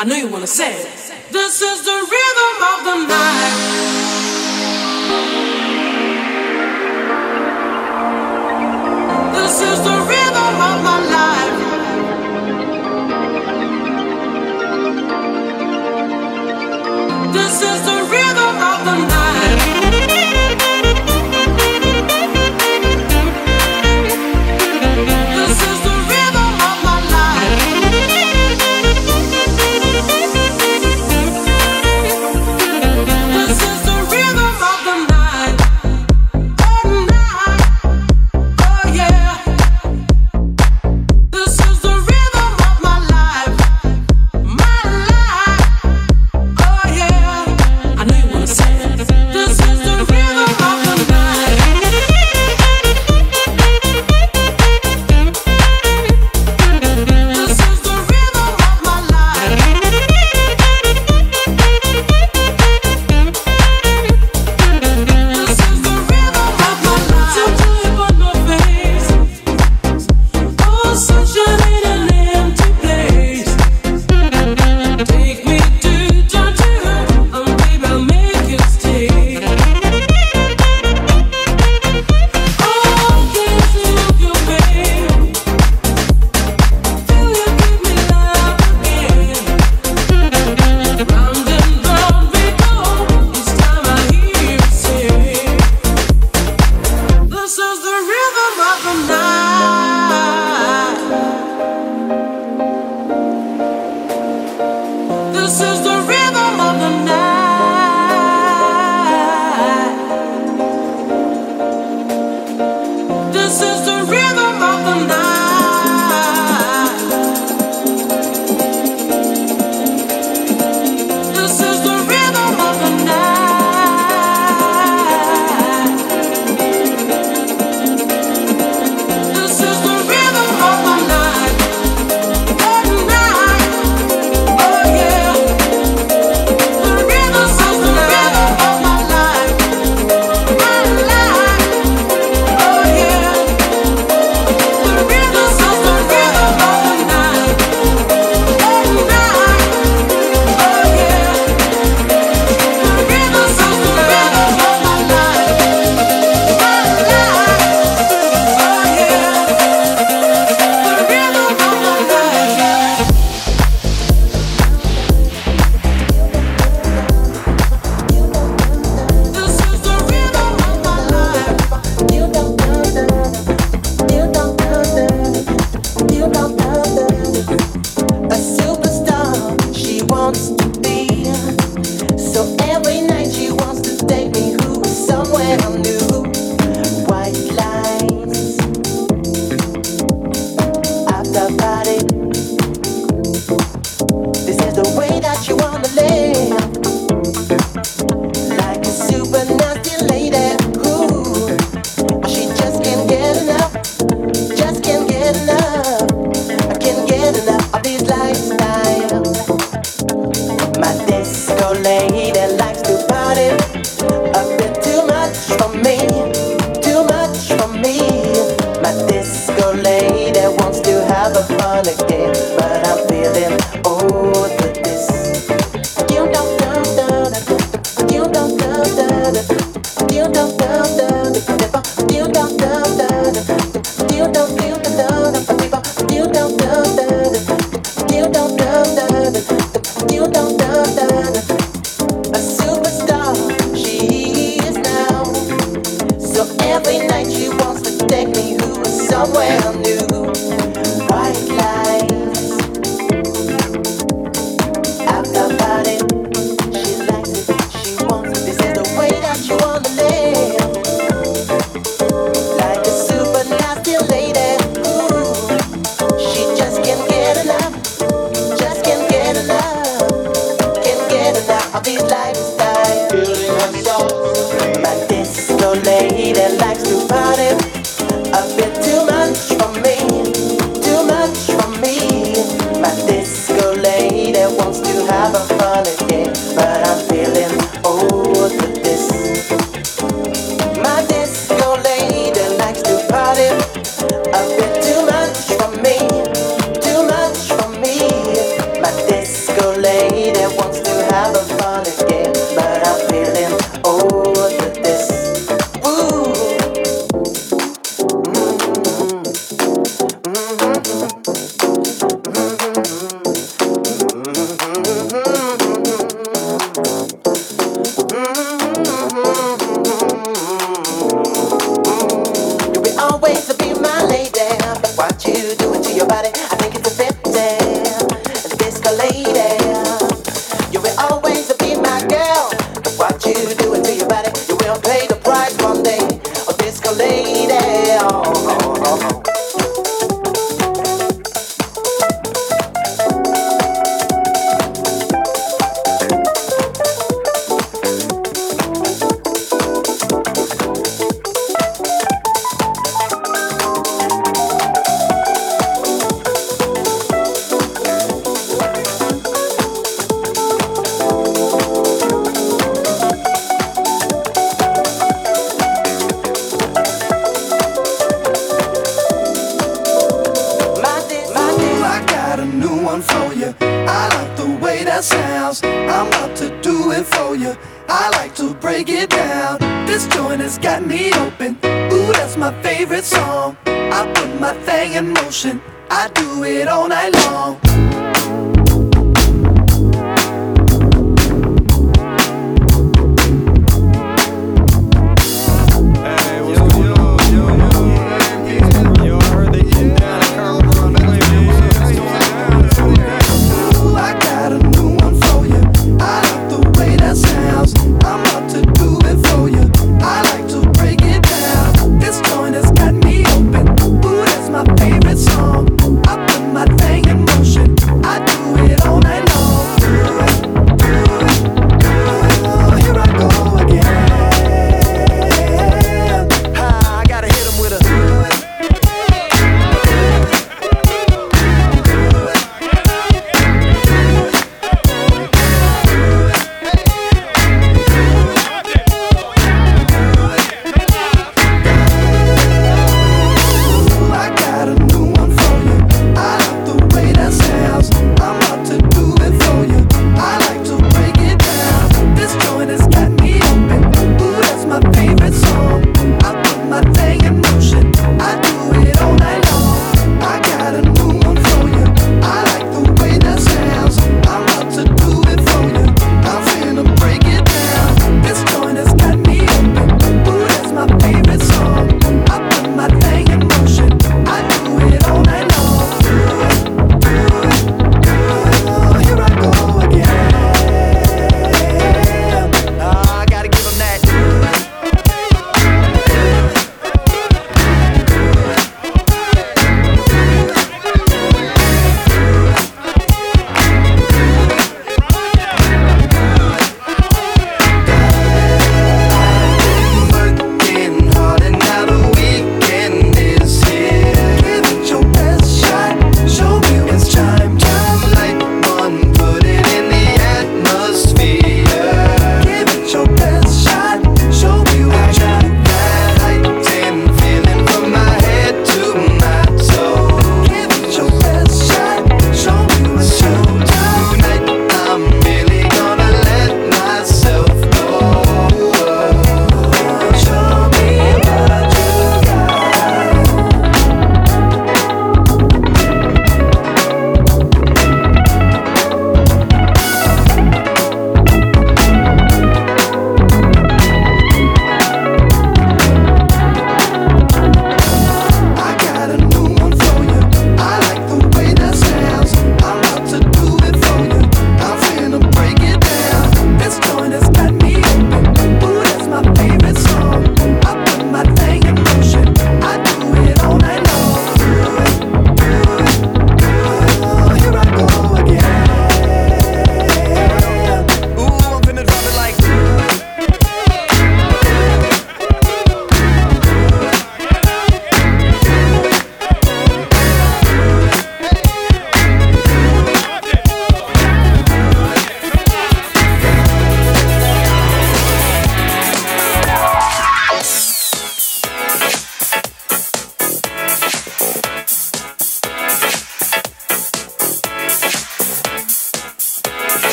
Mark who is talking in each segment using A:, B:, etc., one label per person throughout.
A: I know you wanna say. This is the rhythm of the night. This is the rhythm of my life. This is the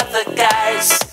B: other guys.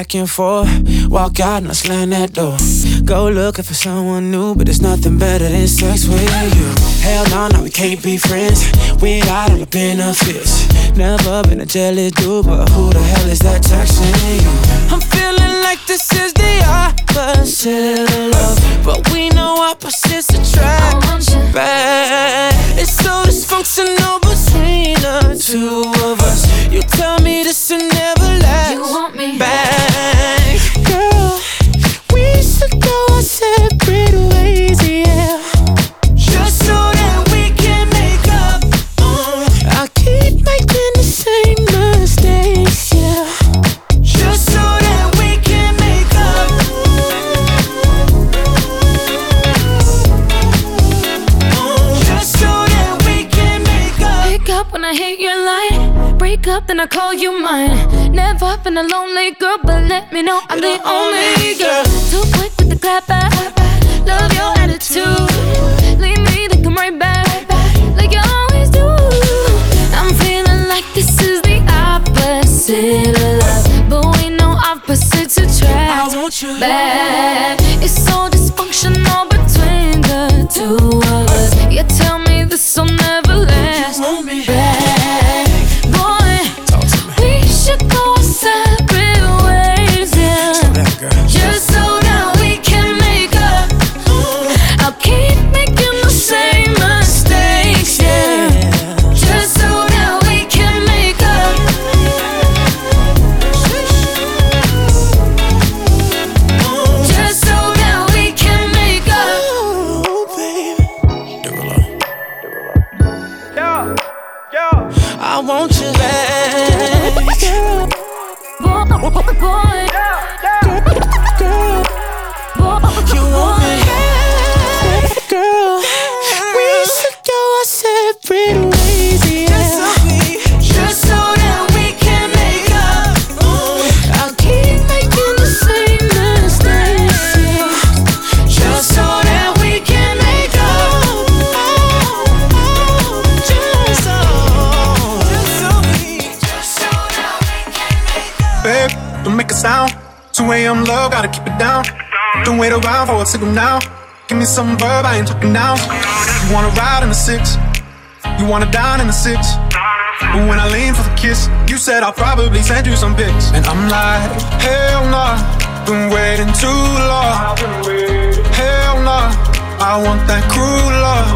C: Back and forth. Walk out and I slam that door. Go looking for someone new, but there's nothing better than sex with you.
D: Hell no, no, we can't be friends We without all the benefits. Never been a jealous dude, but who the hell is that texting you? I'm feeling like this is the opposite of love, but we know opposites attract. Back. It's so dysfunctional between the two of us. You tell me this
E: six, you wanna dine in the six. But when I lean for the kiss, you said I'll probably send you some pics. And I'm like, hell nah, been waiting too long. Hell nah, I want that cruel love.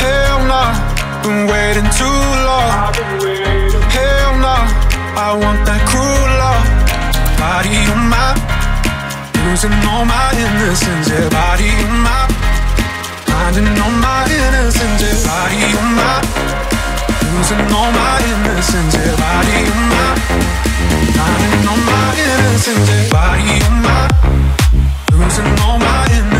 E: Hell nah, been waiting too long. Hell nah, I want that cruel love. Body on my, losing all my innocence. Yeah, body on my, finding all my innocence. Body on my, losing all my innocence. Yeah, body finding all my innocence. Yeah, body losing all my innocence.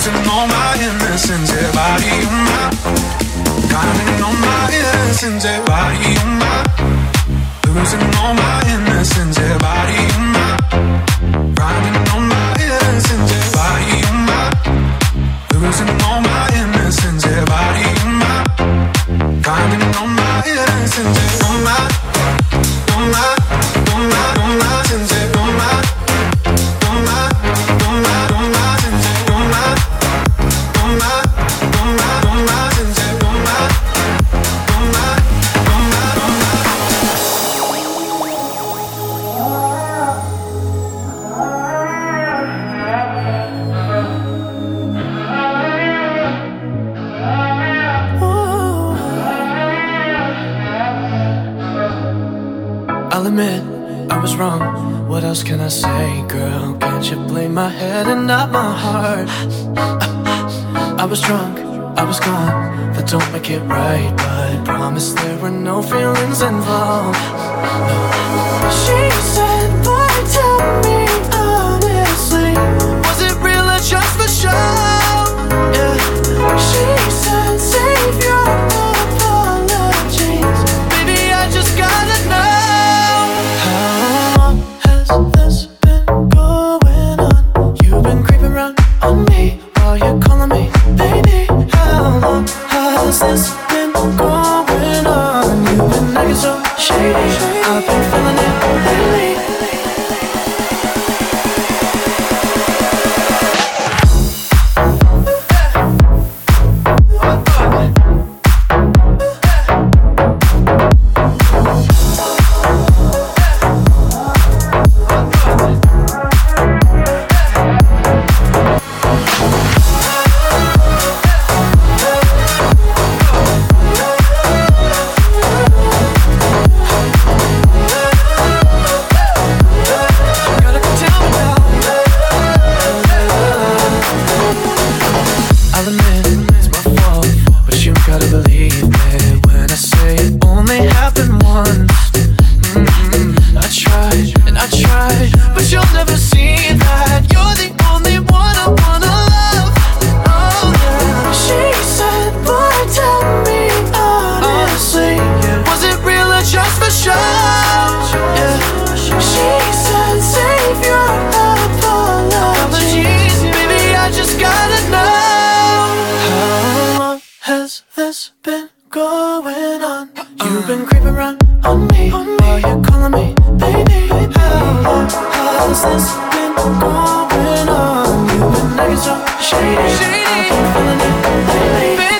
E: Losing all my innocence, yeah, body on my. Counting all my innocence, yeah, body on my. Losing all my innocence, yeah, body on my. Grinding all my innocence, yeah, body on my. Losing all my
C: else can I say, girl? Can't you blame my head and not my heart? I was drunk, I was gone. That don't make it right, but I promise there were no feelings involved. She said, "But tell me honestly? Was it real or just for show?" Yeah. She going on? You've been acting so shady. shady. I've been feeling it lately.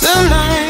F: Tonight.
G: You